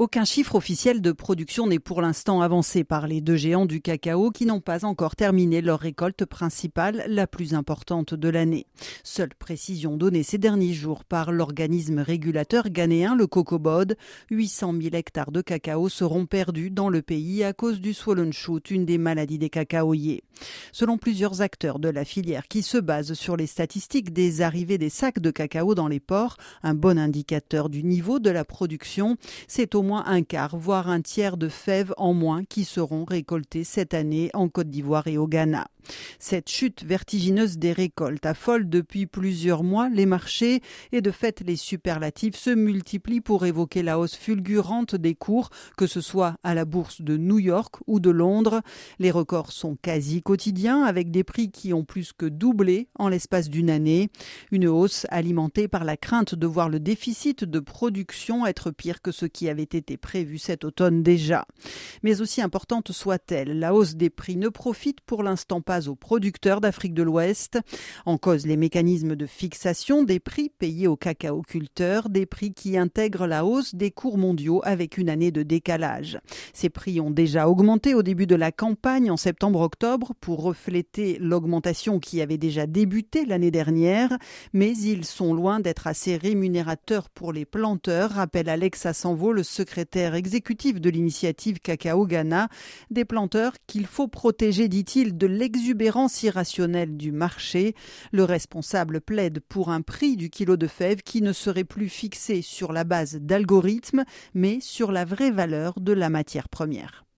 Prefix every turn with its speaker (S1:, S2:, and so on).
S1: Aucun chiffre officiel de production n'est pour l'instant avancé par les deux géants du cacao qui n'ont pas encore terminé leur récolte principale, la plus importante de l'année. Seule précision donnée ces derniers jours par l'organisme régulateur ghanéen, le Cocobod, 800 000 hectares de cacao seront perdus dans le pays à cause du swollen shoot, une des maladies des cacaoyers. Selon plusieurs acteurs de la filière qui se basent sur les statistiques des arrivées des sacs de cacao dans les ports, un bon indicateur du niveau de la production, c'est au un quart, voire un tiers de fèves en moins qui seront récoltées cette année en Côte d'Ivoire et au Ghana. Cette chute vertigineuse des récoltes affole depuis plusieurs mois les marchés et de fait les superlatifs se multiplient pour évoquer la hausse fulgurante des cours, que ce soit à la bourse de New York ou de Londres. Les records sont quasi quotidiens avec des prix qui ont plus que doublé en l'espace d'une année. Une hausse alimentée par la crainte de voir le déficit de production être pire que ce qui avait été prévu cet automne déjà. Mais aussi importante soit-elle, la hausse des prix ne profite pour l'instant pas aux producteurs d'Afrique de l'Ouest. En cause les mécanismes de fixation des prix payés aux cacaoculteurs, des prix qui intègrent la hausse des cours mondiaux avec une année de décalage. Ces prix ont déjà augmenté au début de la campagne en septembre-octobre pour refléter l'augmentation qui avait déjà débuté l'année dernière, mais ils sont loin d'être assez rémunérateurs pour les planteurs, rappelle Alexa Sanvo, le secrétaire exécutif de l'initiative Cacao Ghana, des planteurs qu'il faut protéger, dit-il, de l'ex exubérance irrationnelle du marché, le responsable plaide pour un prix du kilo de fèves qui ne serait plus fixé sur la base d'algorithmes, mais sur la vraie valeur de la matière première.